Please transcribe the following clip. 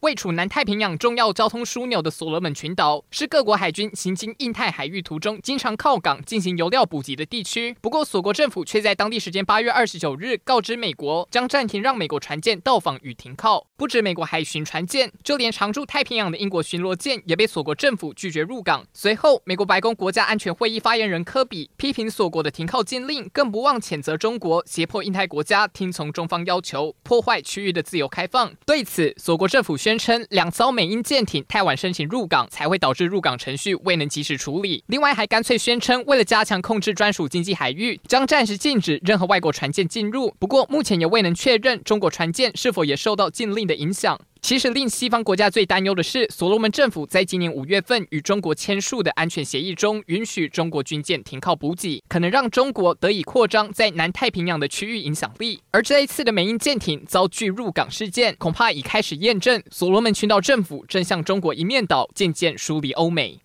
位处南太平洋重要交通枢纽的所罗门群岛，是各国海军行经印太海域途中经常靠港进行油料补给的地区。不过，所国政府却在当地时间八月二十九日告知美国，将暂停让美国船舰到访与停靠。不止美国海巡船舰，就连常驻太平洋的英国巡逻舰也被所国政府拒绝入港。随后，美国白宫国家安全会议发言人科比批评所国的停靠禁令，更不忘谴责中国胁迫印太国家听从中方要求，破坏区域的自由开放。对此，所国政府宣。宣称两艘美英舰艇太晚申请入港，才会导致入港程序未能及时处理。另外，还干脆宣称为了加强控制专属经济海域，将暂时禁止任何外国船舰进入。不过，目前也未能确认中国船舰是否也受到禁令的影响。其实令西方国家最担忧的是，所罗门政府在今年五月份与中国签署的安全协议中，允许中国军舰停靠补给，可能让中国得以扩张在南太平洋的区域影响力。而这一次的美英舰艇遭拒入港事件，恐怕已开始验证所罗门群岛政府正向中国一面倒，渐渐疏离欧美。